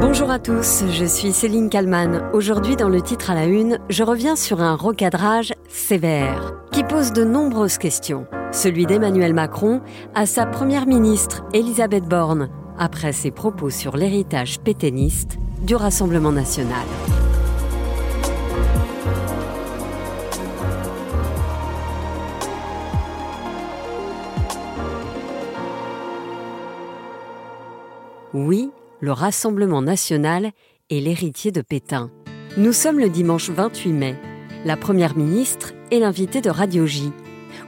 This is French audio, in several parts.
Bonjour à tous, je suis Céline Kalman. Aujourd'hui, dans le titre à la une, je reviens sur un recadrage sévère qui pose de nombreuses questions. Celui d'Emmanuel Macron à sa première ministre, Elisabeth Borne, après ses propos sur l'héritage pétainiste du Rassemblement national. Oui, le Rassemblement national est l'héritier de Pétain. Nous sommes le dimanche 28 mai. La Première ministre est l'invitée de Radio J,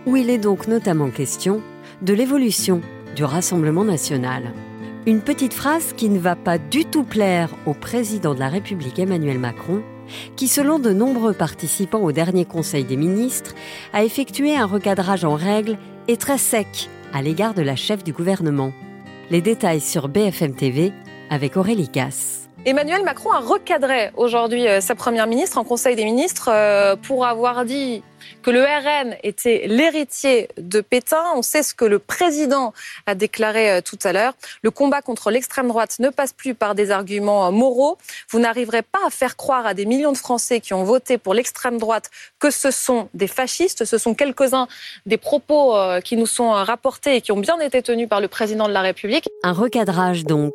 où il est donc notamment question de l'évolution du Rassemblement national. Une petite phrase qui ne va pas du tout plaire au président de la République Emmanuel Macron, qui selon de nombreux participants au dernier Conseil des ministres, a effectué un recadrage en règle et très sec à l'égard de la chef du gouvernement. Les détails sur BFM TV avec Aurélie Casse. Emmanuel Macron a recadré aujourd'hui euh, sa première ministre en Conseil des ministres euh, pour avoir dit que le RN était l'héritier de Pétain. On sait ce que le président a déclaré euh, tout à l'heure. Le combat contre l'extrême droite ne passe plus par des arguments moraux. Vous n'arriverez pas à faire croire à des millions de Français qui ont voté pour l'extrême droite que ce sont des fascistes. Ce sont quelques-uns des propos qui nous sont rapportés et qui ont bien été tenus par le président de la République. Un recadrage donc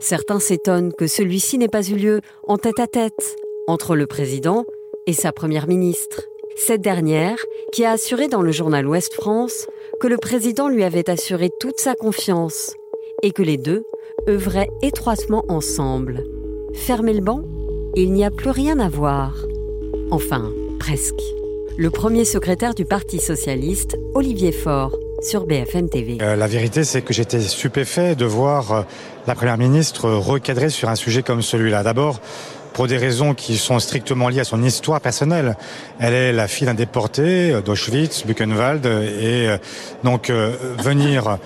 Certains s'étonnent que celui-ci n'ait pas eu lieu en tête-à-tête entre le président et sa première ministre. Cette dernière, qui a assuré dans le journal Ouest France que le président lui avait assuré toute sa confiance et que les deux œuvraient étroitement ensemble. Fermez le banc, il n'y a plus rien à voir. Enfin, presque. Le premier secrétaire du Parti socialiste, Olivier Faure, Euh, la vérité, c'est que j'étais stupéfait de voir euh, la Première ministre recadrer sur un sujet comme celui-là. D'abord, pour des raisons qui sont strictement liées à son histoire personnelle. Elle est la fille d'un déporté euh, d'Auschwitz, Buchenwald, et donc venir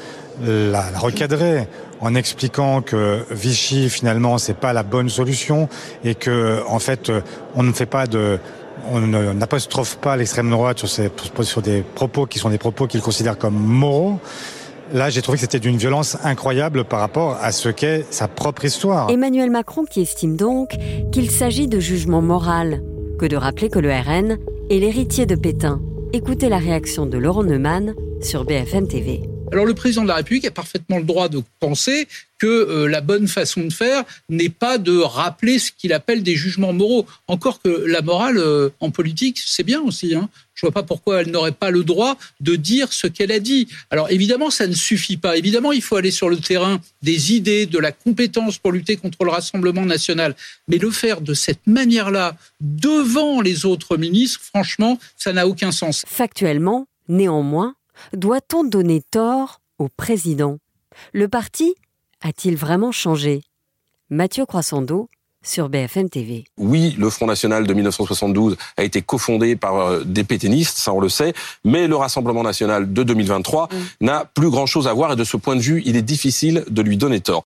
la, la, recadrer en expliquant que Vichy finalement c'est pas la bonne solution et que en fait on ne fait pas de on n'apostrophe pas l'extrême droite sur, des propos qui sont des propos qu'il considère comme moraux. Là, j'ai trouvé que c'était d'une violence incroyable par rapport à ce qu'est sa propre histoire. Emmanuel Macron qui estime donc qu'il s'agit de jugement moral, que de rappeler que le RN est l'héritier de Pétain. Écoutez la réaction de Laurent Neumann sur BFM TV. Alors le président de la République a parfaitement le droit de penser que euh, la bonne façon de faire n'est pas de rappeler ce qu'il appelle des jugements moraux. Encore que la morale euh, en politique, c'est bien aussi. Hein. Je vois pas pourquoi elle n'aurait pas le droit de dire ce qu'elle a dit. Alors évidemment, ça ne suffit pas. Évidemment, il faut aller sur le terrain des idées, de la compétence pour lutter contre le Rassemblement national. Mais le faire de cette manière-là, devant les autres ministres, franchement, ça n'a aucun sens. Factuellement, néanmoins, doit-on donner tort au président? Le parti a-t-il vraiment changé? Mathieu Croissando sur BFM TV. Oui, le Front National de 1972 a été cofondé par euh, des pétainistes, ça on le sait, mais le Rassemblement National de 2023 mm. n'a plus grand-chose à voir et de ce point de vue, il est difficile de lui donner tort.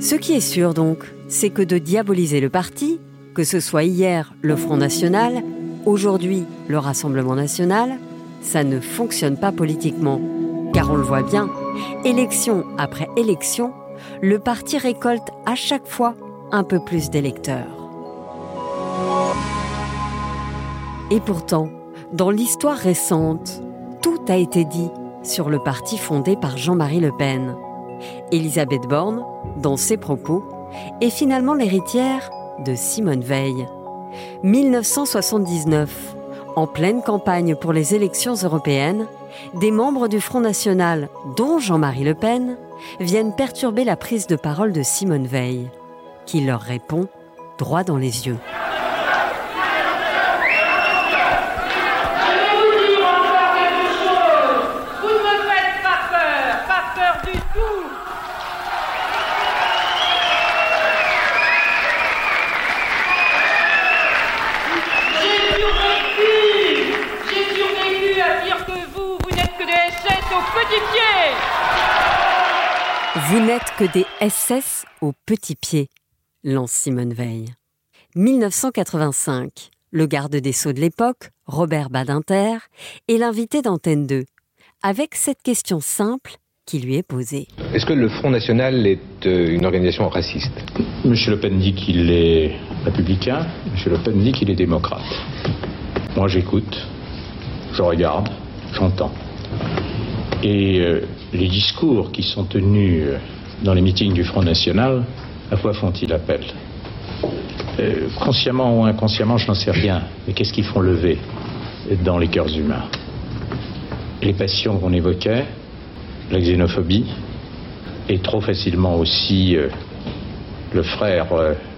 Ce qui est sûr donc, c'est que de diaboliser le parti, que ce soit hier le Front National, aujourd'hui le Rassemblement National, ça ne fonctionne pas politiquement. Car on le voit bien, élection après élection, le parti récolte à chaque fois un peu plus d'électeurs. Et pourtant, dans l'histoire récente, tout a été dit sur le parti fondé par Jean-Marie Le Pen. Elisabeth Borne, dans ses propos, est finalement l'héritière de Simone Veil. 1979, en pleine campagne pour les élections européennes, des membres du Front National, dont Jean-Marie Le Pen, viennent perturber la prise de parole de Simone Veil, qui leur répond droit dans les yeux. Vous n'êtes que des SS au petit pied, lance Simone Veil. 1985, le garde des Sceaux de l'époque, Robert Badinter, est l'invité d'Antenne 2, avec cette question simple qui lui est posée. Est-ce que le Front National est euh, une organisation raciste? Monsieur Le Pen dit qu'il est républicain, Monsieur Le Pen dit qu'il est démocrate. Moi j'écoute, je regarde, j'entends. Et euh, les discours qui sont tenus euh, dans les meetings du Front National, à quoi font-ils appel? Euh, Consciemment ou inconsciemment, je n'en sais rien. Mais qu'est-ce qu'ils font lever dans les cœurs humains? Les passions qu'on évoquait, la xénophobie, et trop facilement aussi le frère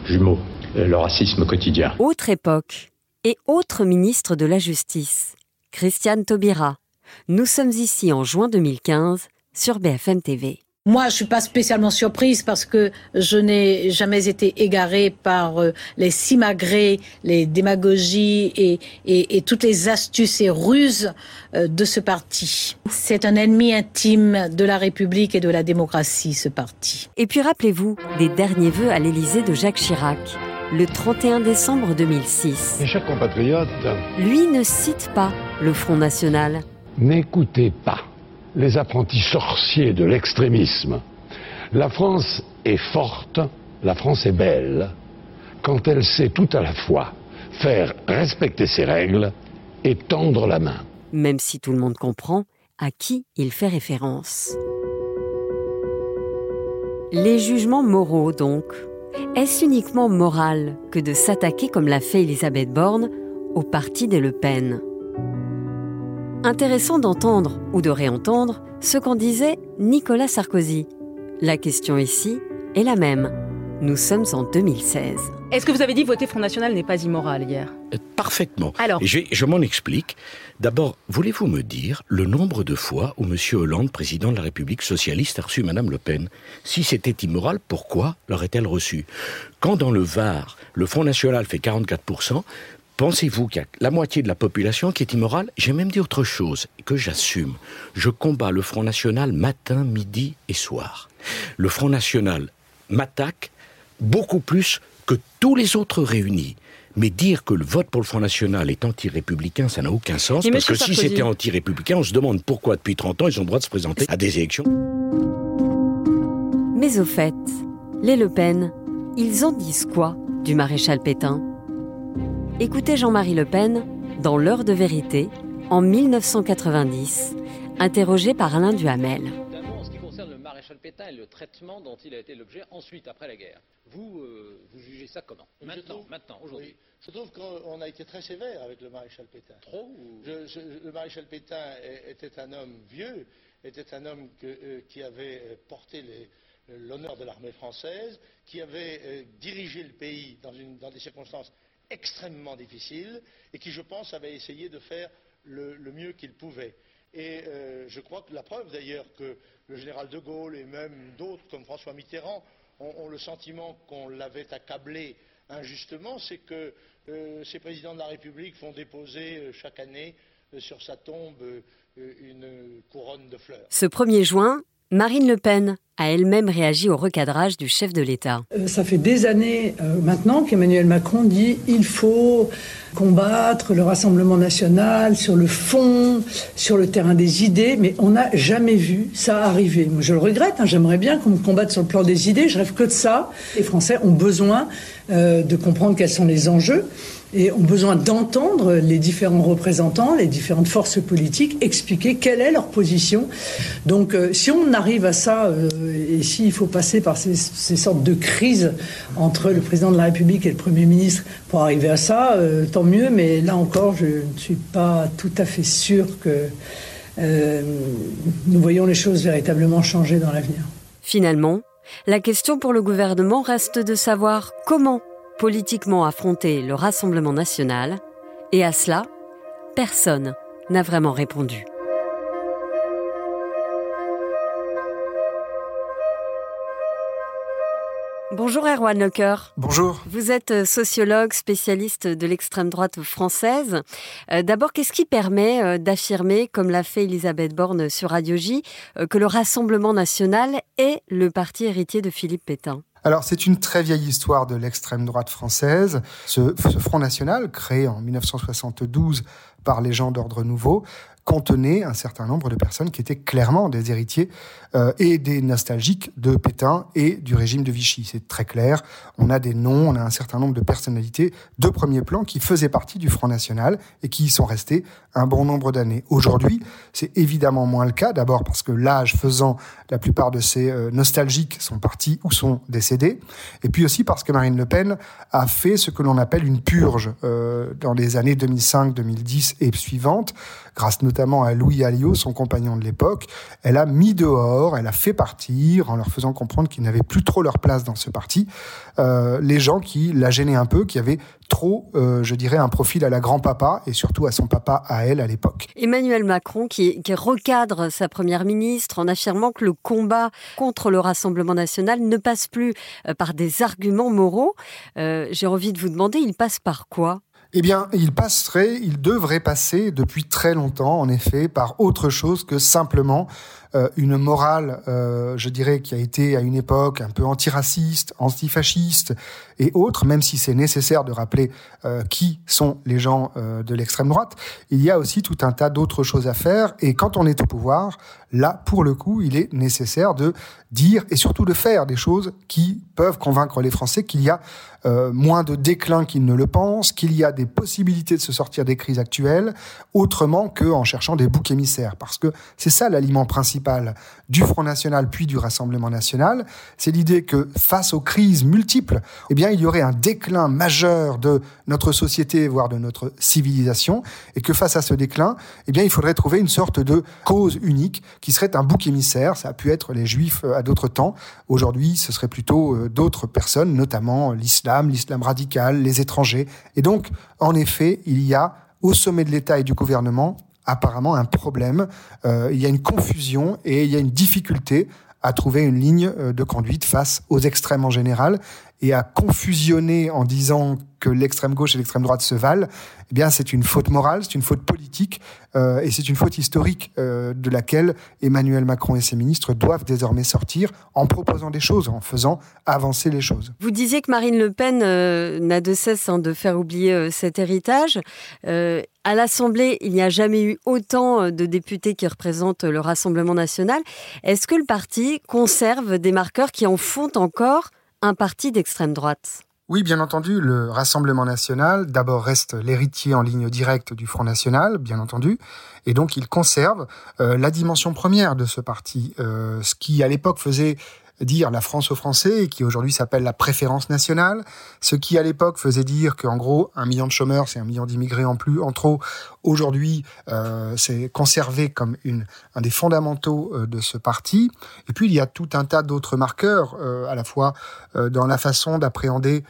jumeau, le racisme quotidien. Autre époque et autre ministre de la Justice, Christiane Taubira. Nous sommes ici en juin 2015 sur BFM TV. Moi, je suis pas spécialement surprise parce que je n'ai jamais été égarée par euh, les simagrées, les démagogies et, et, toutes les astuces et ruses euh, de ce parti. C'est un ennemi intime de la République et de la démocratie, ce parti. Et puis rappelez-vous des derniers vœux à l'Élysée de Jacques Chirac le 31 décembre 2006. Mes chers compatriotes, lui ne cite pas le Front National. N'écoutez pas les apprentis sorciers de l'extrémisme. La France est forte, la France est belle, quand elle sait tout à la fois faire respecter ses règles et tendre la main. Même si tout le monde comprend à qui il fait référence. Les jugements moraux, donc, est-ce uniquement moral que de s'attaquer, comme l'a fait Elisabeth Borne, au parti des Le Pen? Intéressant d'entendre ou de réentendre ce qu'en disait Nicolas Sarkozy. La question ici est la même. Nous sommes en 2016. Est-ce que vous avez dit voter Front National n'est pas immoral hier? Euh, Parfaitement. Alors Je, je m'en explique. D'abord, voulez-vous me dire le nombre de fois où M. Hollande, président de la République socialiste, a reçu Mme Le Pen? Si c'était immoral, pourquoi l'aurait-elle reçu Quand dans le Var, le Front National fait 44%, Pensez-vous qu'il y a la moitié de la population qui est immorale J'ai même dit autre chose, que j'assume. Je combats le Front National matin, midi et soir. Le Front National m'attaque beaucoup plus que tous les autres réunis. Mais dire que le vote pour le Front National est anti-républicain, ça n'a aucun sens. parce que si c'était anti-républicain, on se demande pourquoi depuis 30 ans ils ont le droit de se présenter à des élections. Mais au fait, les Le Pen, ils en disent quoi du maréchal Pétain? Écoutez Jean-Marie Le Pen dans L'heure de vérité en 1990, interrogé par Alain Duhamel. En ce qui concerne le maréchal Pétain et le traitement dont il a été l'objet ensuite, après la guerre, vous, euh, vous jugez ça comment? Maintenant, maintenant, aujourd'hui Je trouve qu'on a été très sévère avec le maréchal Pétain. Trop Le maréchal Pétain était un homme vieux, était un homme euh, qui avait euh, porté l'honneur de l'armée française, qui avait dirigé le pays dans, dans des circonstances extrêmement difficile et qui, je pense, avait essayé de faire le, mieux qu'il pouvait. Et euh, je crois que la preuve d'ailleurs que le général de Gaulle et même d'autres comme François Mitterrand ont, le sentiment qu'on l'avait accablé injustement, c'est que euh, ces présidents de la République font déposer euh, chaque année sur sa tombe une couronne de fleurs. Ce 1er juin, Marine Le Pen a elle-même réagi au recadrage du chef de l'État. Euh, ça fait des années euh, maintenant qu'Emmanuel Macron dit il faut combattre le Rassemblement national sur le fond, sur le terrain des idées, mais on n'a jamais vu ça arriver. Moi, je le regrette, hein, j'aimerais bien qu'on combatte sur le plan des idées, je rêve que de ça. Les Français ont besoin euh, de comprendre quels sont les enjeux et ont besoin d'entendre les différents représentants, les différentes forces politiques expliquer quelle est leur position. Donc euh, si on arrive à ça, euh, et s'il faut passer par ces, sortes de crises entre le président de la République et le Premier ministre pour arriver à ça, euh, tant mieux, mais là encore, je ne suis pas tout à fait sûr que nous voyons les choses véritablement changer dans l'avenir. Finalement, la question pour le gouvernement reste de savoir comment politiquement affronter le Rassemblement national, et à cela, personne n'a vraiment répondu. Bonjour Erwan Lecoeur. Bonjour. Vous êtes euh, sociologue, spécialiste de l'extrême droite française. Euh, d'abord, qu'est-ce qui permet euh, d'affirmer, comme l'a fait Elisabeth Borne sur Radio J, que le Rassemblement national est le parti héritier de Philippe Pétain? Alors c'est une très vieille histoire de l'extrême droite française. Ce, Front National, créé en 1972 par les gens d'ordre nouveau contenait un certain nombre de personnes qui étaient clairement des héritiers euh, et des nostalgiques de Pétain et du régime de Vichy. C'est très clair. On a des noms, on a un certain nombre de personnalités de premier plan qui faisaient partie du Front National et qui y sont restés un bon nombre d'années. Aujourd'hui, c'est évidemment moins le cas. D'abord parce que l'âge faisant, la plupart de ces euh, nostalgiques sont partis ou sont décédés. Et puis aussi parce que Marine Le Pen a fait ce que l'on appelle une purge euh, dans les années 2005, 2010 et suivantes grâce notamment à Louis Alliot, son compagnon de l'époque, elle a mis dehors, elle a fait partir, en leur faisant comprendre qu'ils n'avaient plus trop leur place dans ce parti, euh, les gens qui la gênaient un peu, qui avaient trop, euh, je dirais, un profil à la grand-papa et surtout à son papa à elle à l'époque. Emmanuel Macron qui, qui, recadre sa première ministre en affirmant que le combat contre le Rassemblement national ne passe plus euh, par des arguments moraux. J'ai envie de vous demander, il passe par quoi? Eh bien, il passerait, il devrait passer depuis très longtemps, en effet, par autre chose que simplement une morale, euh, je dirais, qui a été à une époque un peu antiraciste, antifasciste et autres, même si c'est nécessaire de rappeler euh, qui sont les gens de l'extrême droite, il y a aussi tout un tas d'autres choses à faire. Et quand on est au pouvoir, là, pour le coup, il est nécessaire de dire et surtout de faire des choses qui peuvent convaincre les Français qu'il y a moins de déclin qu'ils ne le pensent, qu'il y a des possibilités de se sortir des crises actuelles autrement qu'en cherchant des boucs émissaires. Parce que c'est ça l'aliment principal du Front National puis du Rassemblement National, c'est l'idée que face aux crises multiples, eh bien, il y aurait un déclin majeur de notre société, voire de notre civilisation, et que face à ce déclin, eh bien, il faudrait trouver une sorte de cause unique qui serait un bouc émissaire. Ça a pu être les Juifs euh, à d'autres temps. Aujourd'hui, ce serait plutôt euh, d'autres personnes, notamment l'islam, l'islam radical, les étrangers. Et donc, en effet, il y a au sommet de l'État et du gouvernement apparemment un problème. Euh, il y a une confusion et il y a une difficulté à trouver une ligne euh, de conduite face aux extrêmes en général et à confusionner en disant que l'extrême gauche et l'extrême droite se valent, eh bien c'est une faute morale, c'est une faute politique euh, et c'est une faute historique euh, de laquelle Emmanuel Macron et ses ministres doivent désormais sortir en proposant des choses, en faisant avancer les choses. Vous disiez que Marine Le Pen euh, n'a de cesse hein, de faire oublier cet héritage. à l'Assemblée, il n'y a jamais eu autant de députés qui représentent le Rassemblement national. Est-ce que le parti conserve des marqueurs qui en font encore un parti d'extrême droite. Oui, bien entendu, le Rassemblement national, d'abord, reste l'héritier en ligne directe du Front national, bien entendu, et donc il conserve euh, la dimension première de ce parti, euh, ce qui à l'époque faisait dire la France aux Français, qui aujourd'hui s'appelle la préférence nationale, ce qui à l'époque faisait dire qu'en gros, un million de chômeurs, c'est un million d'immigrés en plus, en trop, aujourd'hui, euh, c'est conservé comme une, un des fondamentaux euh, de ce parti. Et puis, il y a tout un tas d'autres marqueurs, euh, à la fois euh, dans la façon d'appréhender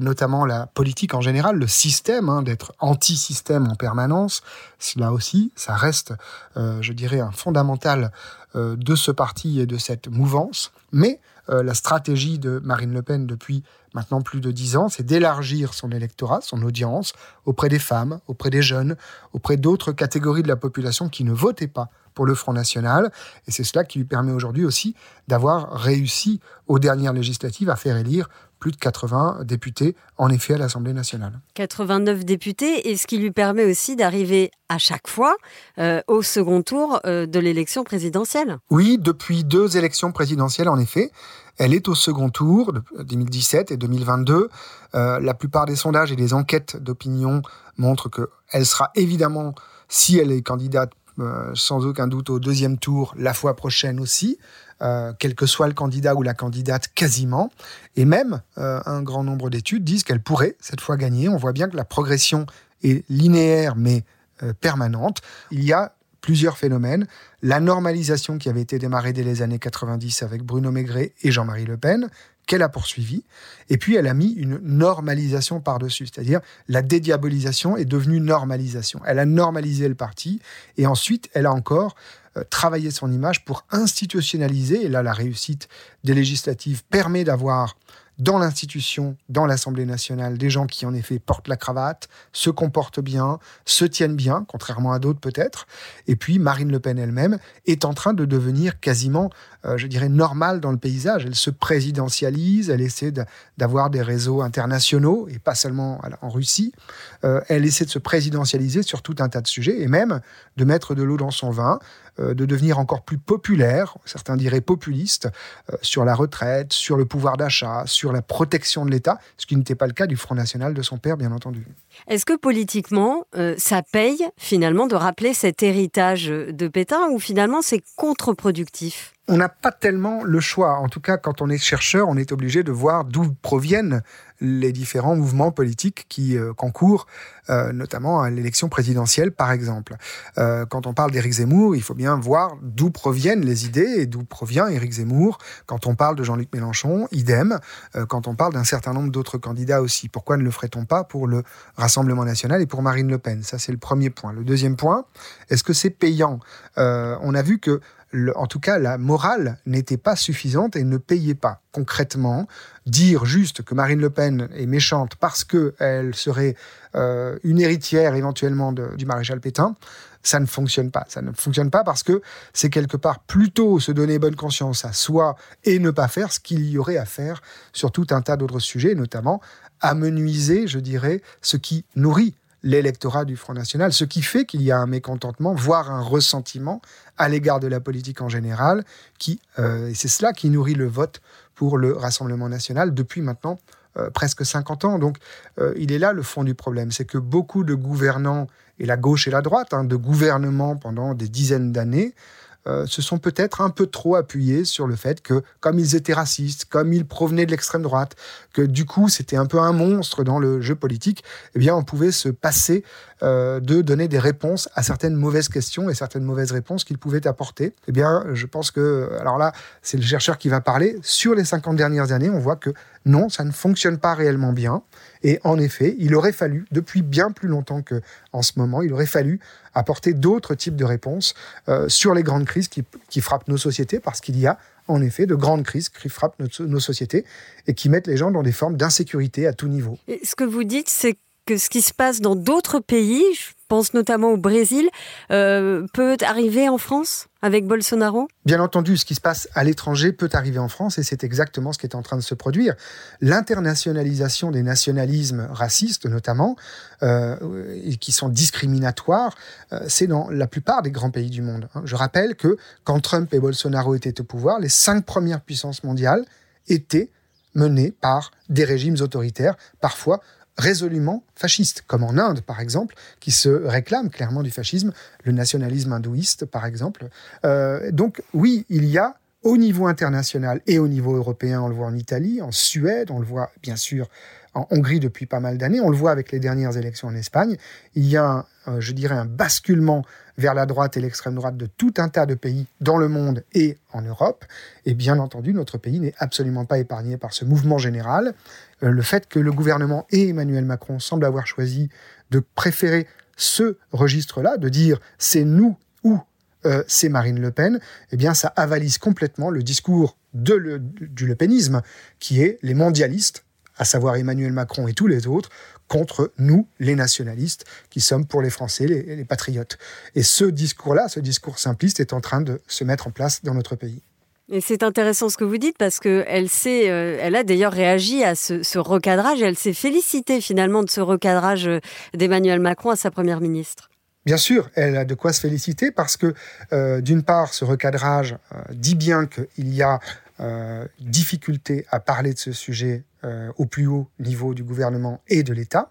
notamment la politique en général, le système, hein, d'être anti-système en permanence. Cela aussi, ça reste, je dirais, un fondamental de ce parti et de cette mouvance. Mais euh, la stratégie de Marine Le Pen depuis maintenant plus de dix ans, c'est d'élargir son électorat, son audience, auprès des femmes, auprès des jeunes, auprès d'autres catégories de la population qui ne votaient pas pour le Front National. Et c'est cela qui lui permet aujourd'hui aussi d'avoir réussi aux dernières législatives à faire élire plus de 80 députés, en effet, à l'Assemblée nationale. 89 députés, et ce qui lui permet aussi d'arriver à chaque fois euh, au second tour euh, de l'élection présidentielle. Oui, depuis deux élections présidentielles, en effet. Elle est au second tour, 2017 et 2022. Euh, la plupart des sondages et des enquêtes d'opinion montrent qu'elle sera évidemment, si elle est candidate euh, sans aucun doute au deuxième tour la fois prochaine aussi, euh, quel que soit le candidat ou la candidate quasiment. Et même euh, un grand nombre d'études disent qu'elle pourrait cette fois gagner. On voit bien que la progression est linéaire mais permanente. Il y a plusieurs phénomènes. La normalisation qui avait été démarrée dès les années 90 avec Bruno Maigret et Jean-Marie Le Pen, qu'elle a poursuivi. Et puis, elle a mis une normalisation par-dessus, c'est-à-dire la dédiabolisation est devenue normalisation. Elle a normalisé le parti et ensuite, elle a encore euh, travaillé son image pour institutionnaliser. Et là, la réussite des législatives permet d'avoir dans l'institution, dans l'Assemblée nationale, des gens qui en effet portent la cravate, se comportent bien, se tiennent bien, contrairement à d'autres peut-être. Et puis Marine Le Pen elle-même est en train de devenir quasiment, euh, je dirais, normale dans le paysage. Elle se présidentialise, elle essaie d'avoir des réseaux internationaux et pas seulement en Russie. Euh, elle essaie de se présidentialiser sur tout un tas de sujets et même de mettre de l'eau dans son vin. Euh, de devenir encore plus populaire, certains diraient populiste, euh, sur la retraite, sur le pouvoir d'achat, sur la protection de l'État, ce qui n'était pas le cas du Front National de son père, bien entendu. Est-ce que politiquement, euh, ça paye finalement de rappeler cet héritage de Pétain ou finalement c'est contre-productif? On n'a pas tellement le choix. En tout cas, quand on est chercheur, on est obligé de voir d'où proviennent les différents mouvements politiques qui euh, concourent, euh, notamment à l'élection présidentielle, par exemple. Euh, quand on parle d'Éric Zemmour, il faut bien voir d'où proviennent les idées et d'où provient Éric Zemmour. Quand on parle de Jean-Luc Mélenchon, idem. quand on parle d'un certain nombre d'autres candidats aussi. Pourquoi ne le ferait-on pas pour le Rassemblement national et pour Marine Le Pen? Ça, c'est le premier point. Le deuxième point, est-ce que c'est payant? On a vu que en tout cas, la morale n'était pas suffisante et ne payait pas. Concrètement, dire juste que Marine Le Pen est méchante parce qu'elle serait euh, une héritière éventuellement du maréchal Pétain, ça ne fonctionne pas. Ça ne fonctionne pas parce que c'est quelque part plutôt se donner bonne conscience à soi et ne pas faire ce qu'il y aurait à faire sur tout un tas d'autres sujets, notamment amenuiser, je dirais, ce qui nourrit l'électorat du Front National, ce qui fait qu'il y a un mécontentement, voire un ressentiment à l'égard de la politique en général, qui, euh, et c'est cela qui nourrit le vote pour le Rassemblement national depuis maintenant euh, presque 50 ans. Donc euh, il est là le fond du problème, c'est que beaucoup de gouvernants, et la gauche et la droite, hein, de gouvernements pendant des dizaines d'années, euh, se sont peut-être un peu trop appuyés sur le fait que, comme ils étaient racistes, comme ils provenaient de l'extrême droite, que du coup c'était un peu un monstre dans le jeu politique, eh bien on pouvait se passer euh, de donner des réponses à certaines mauvaises questions et certaines mauvaises réponses qu'ils pouvaient apporter. Eh bien, je pense que, alors là, c'est le chercheur qui va parler. Sur les 50 dernières années, on voit que non, ça ne fonctionne pas réellement bien. Et en effet, il aurait fallu, depuis bien plus longtemps que en ce moment, il aurait fallu apporter d'autres types de réponses euh, sur les grandes crises qui, frappent nos sociétés, parce qu'il y a en effet de grandes crises qui frappent nos, sociétés et qui mettent les gens dans des formes d'insécurité à tout niveau. Et ce que vous dites, c'est que ce qui se passe dans d'autres pays, pense notamment au Brésil, euh, peut arriver en France? Avec Bolsonaro? Bien entendu, ce qui se passe à l'étranger peut arriver en France et c'est exactement ce qui est en train de se produire. L'internationalisation des nationalismes racistes notamment, euh, et qui sont discriminatoires, euh, c'est dans la plupart des grands pays du monde. Hein. Je rappelle que quand Trump et Bolsonaro étaient au pouvoir, les cinq premières puissances mondiales étaient menées par des régimes autoritaires, parfois résolument fasciste, comme en Inde par exemple, qui se réclame clairement du fascisme, le nationalisme hindouiste par exemple. Euh, donc oui, il y a au niveau international et au niveau européen, on le voit en Italie, en Suède, on le voit bien sûr en Hongrie depuis pas mal d'années, on le voit avec les dernières élections en Espagne, il y a, euh, je dirais, un basculement vers la droite et l'extrême droite de tout un tas de pays dans le monde et en Europe. Et bien entendu, notre pays n'est absolument pas épargné par ce mouvement général. Euh, le fait que le gouvernement et Emmanuel Macron semblent avoir choisi de préférer ce registre-là, de dire c'est nous ou euh, c'est Marine Le Pen, eh bien ça avalise complètement le discours du Le Penisme, qui est les mondialistes, à savoir Emmanuel Macron et tous les autres, contre nous, les nationalistes, qui sommes pour les Français, les, les patriotes. Et ce discours-là, ce discours simpliste, est en train de se mettre en place dans notre pays. Et c'est intéressant ce que vous dites parce qu'elle sait, euh, elle a d'ailleurs réagi à ce, recadrage. Elle s'est félicitée finalement de ce recadrage euh, d'Emmanuel Macron à sa première ministre. Bien sûr, elle a de quoi se féliciter parce que, euh, d'une part, ce recadrage dit bien qu'il y a difficulté à parler de ce sujet au plus haut niveau du gouvernement et de l'État.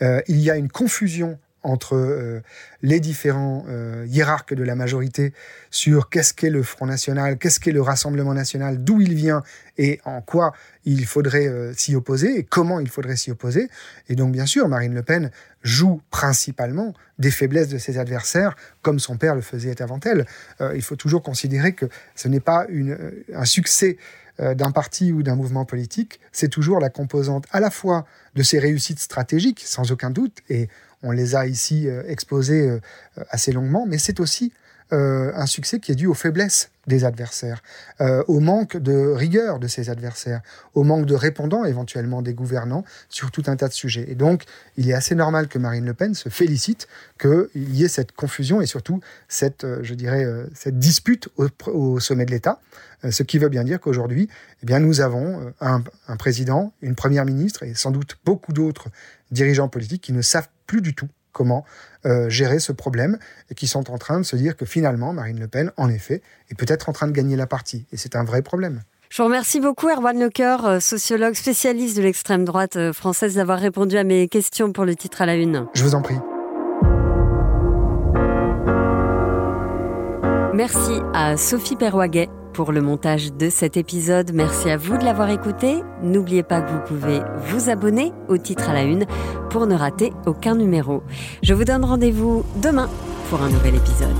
il y a une confusion entre euh, les différents euh, hiérarques de la majorité sur qu'est-ce qu'est le Front National, qu'est-ce qu'est le Rassemblement National, d'où il vient et en quoi il faudrait euh, s'y opposer et comment il faudrait s'y opposer. Et donc, bien sûr, Marine Le Pen joue principalement des faiblesses de ses adversaires, comme son père le faisait avant elle. il faut toujours considérer que ce n'est pas un succès d'un parti ou d'un mouvement politique, c'est toujours la composante à la fois de ses réussites stratégiques, sans aucun doute, et on les a ici euh, exposés euh, assez longuement, mais c'est aussi euh, un succès qui est dû aux faiblesses des adversaires, euh, au manque de rigueur de ces adversaires, au manque de répondants éventuellement des gouvernants sur tout un tas de sujets. Et donc, il est assez normal que Marine Le Pen se félicite qu'il y ait cette confusion et surtout cette, euh, je dirais, cette dispute au, sommet de l'État, ce qui veut bien dire qu'aujourd'hui, eh bien, nous avons un, un président, une première ministre et sans doute beaucoup d'autres dirigeants politiques qui ne savent plus du tout comment euh, gérer ce problème et qui sont en train de se dire que finalement, Marine Le Pen, en effet, est peut-être en train de gagner la partie. Et c'est un vrai problème. Je vous remercie beaucoup, Erwan Lecoeur, euh, sociologue spécialiste de l'extrême droite euh, française, d'avoir répondu à mes questions pour le titre à la une. Je vous en prie. Merci à Sophie Perwaguet pour le montage de cet épisode. Merci à vous de l'avoir écouté. N'oubliez pas que vous pouvez vous abonner au titre à la une pour ne rater aucun numéro. Je vous donne rendez-vous demain pour un nouvel épisode.